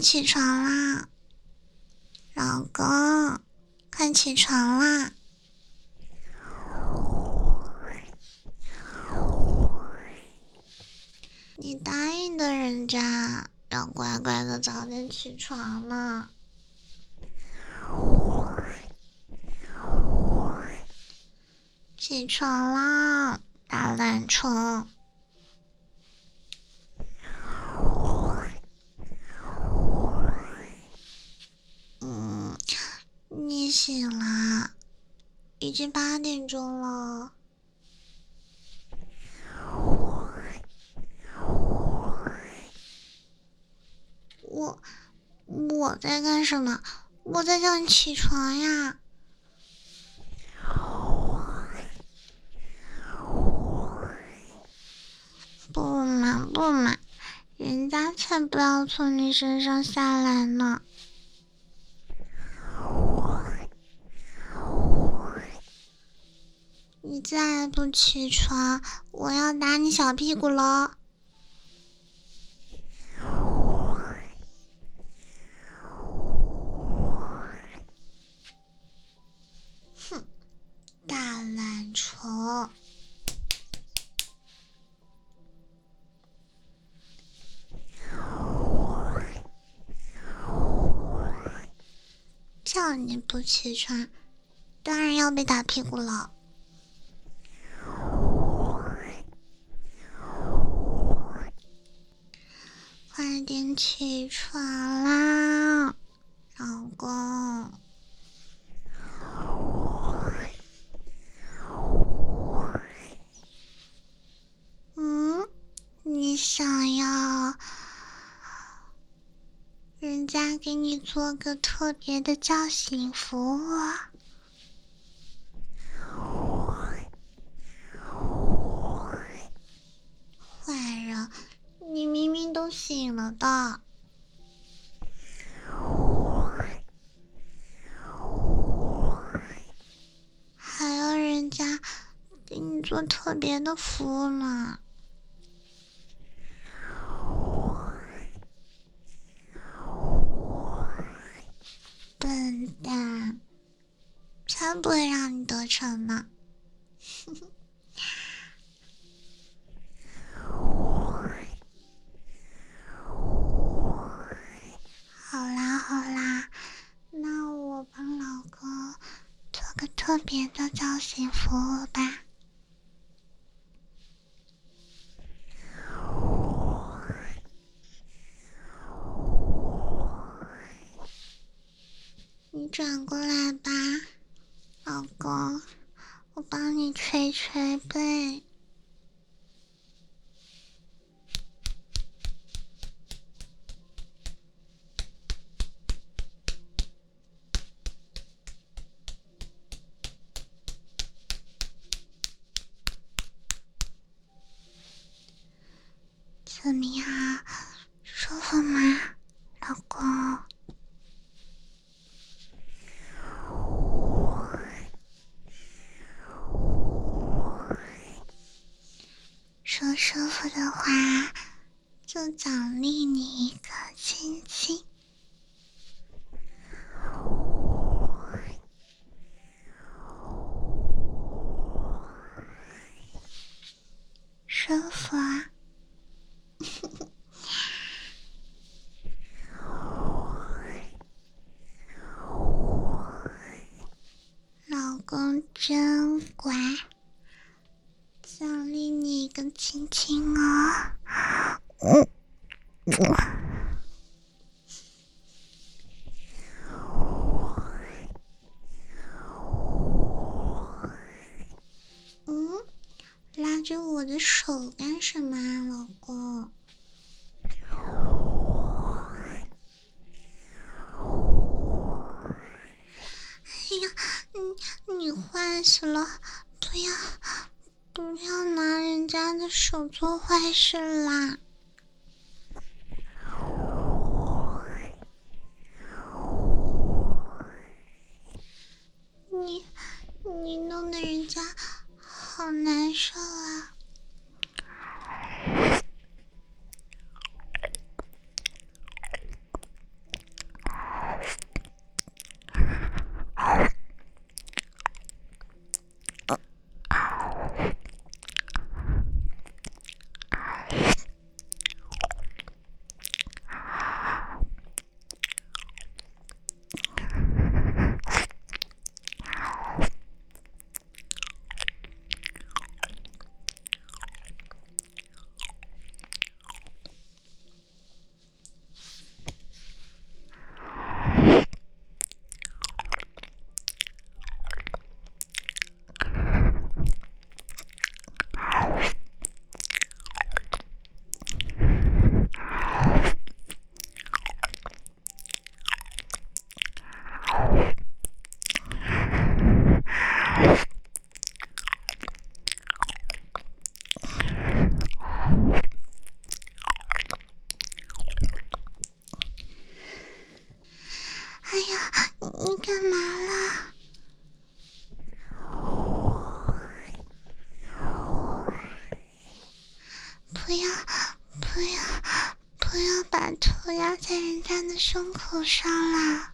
起床啦，老公，快起床啦！你答应的人家要乖乖的早点起床呢。起床啦，大懒虫！嗯，你醒了，已经八点钟了。我我在干什么？我在叫你起床呀！不嘛不嘛，人家才不要从你身上下来呢！你再不起床，我要打你小屁股喽！哼，大懒虫！叫你不起床，当然要被打屁股了。快点起床啦，老公！嗯，你想要？人家给你做个特别的叫醒服务。特别的服务呢。笨蛋，才不会让你得逞呢！好啦好啦，那我帮老公做个特别的造型服务吧。转过来吧，老公，我帮你捶捶背。就奖励你一个亲亲。舒服啊！老公真乖。奖励你一个亲亲哦，嗯，嗯，拉着我的手干什么啊，老公？哎呀，你你坏死了，不要！不要拿人家的手做坏事啦！受伤啦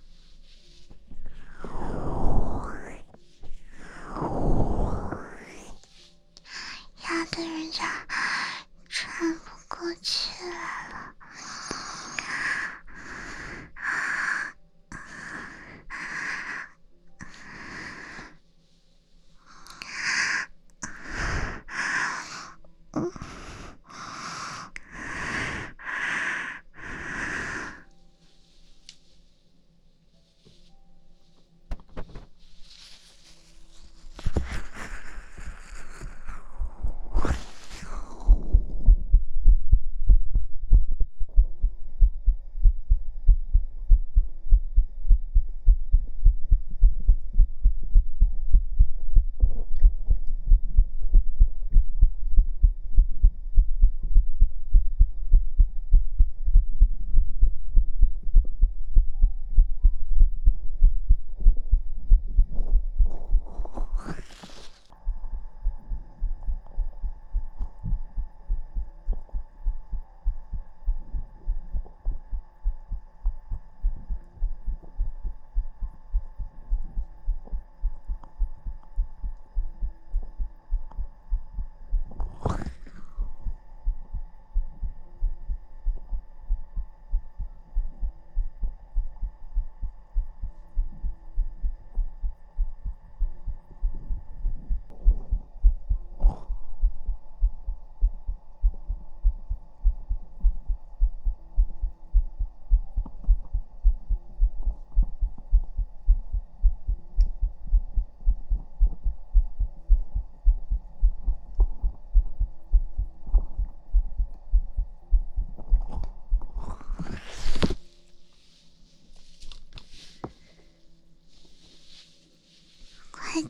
快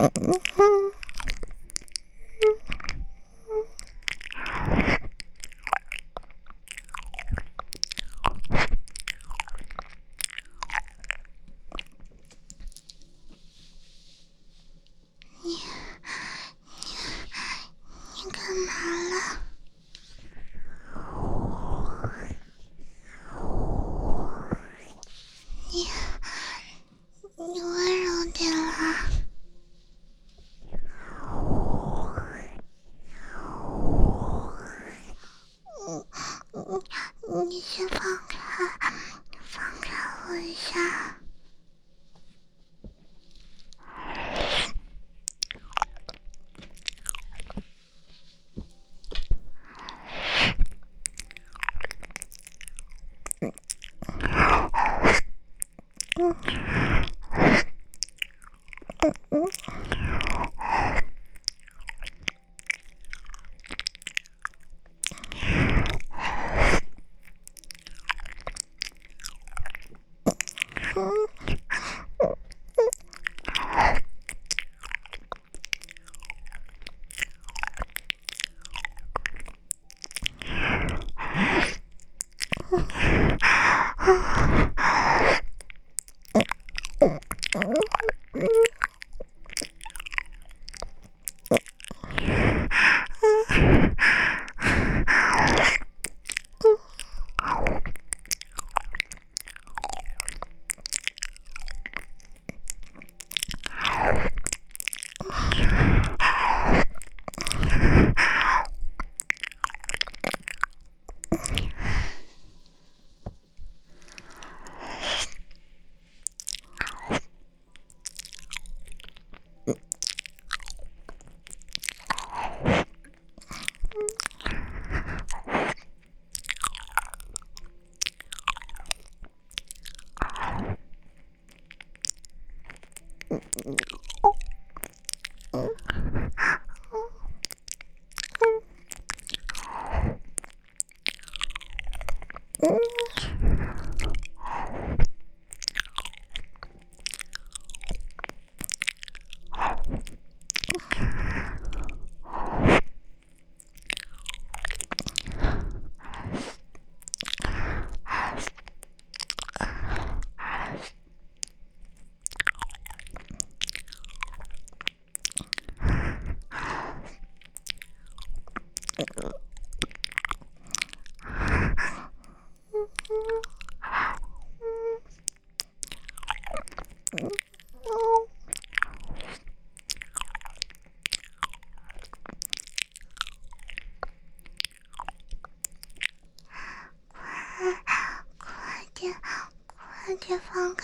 你，你，你干嘛了？你。Mm.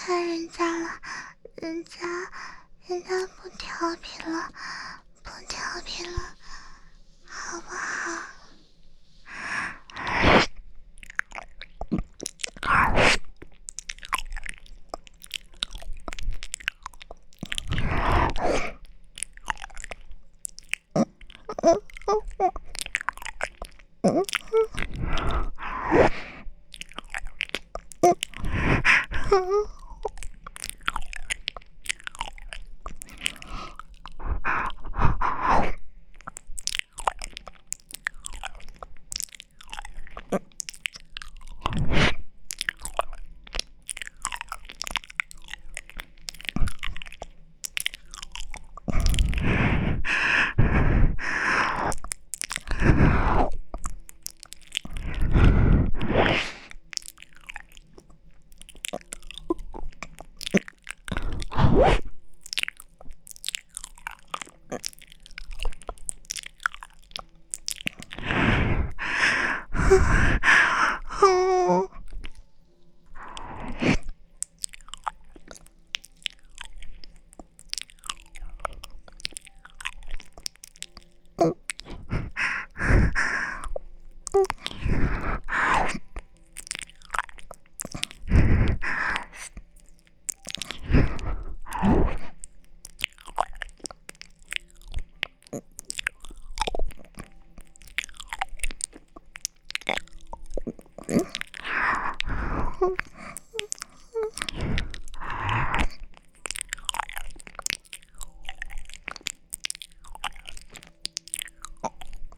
看人家了，人家人家不调皮了，不调皮了，好不好？嗯。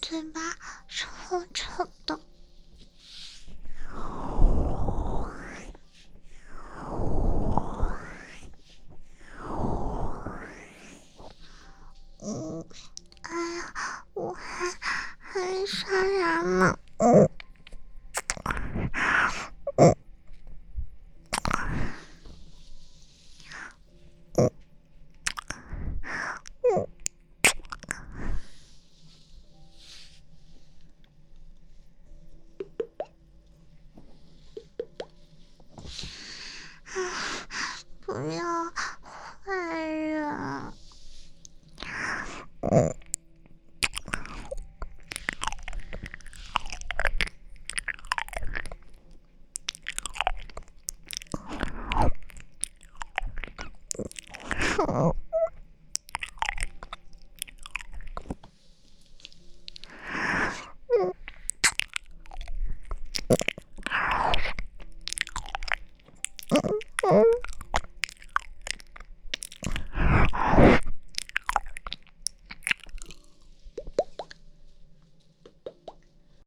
嘴巴臭臭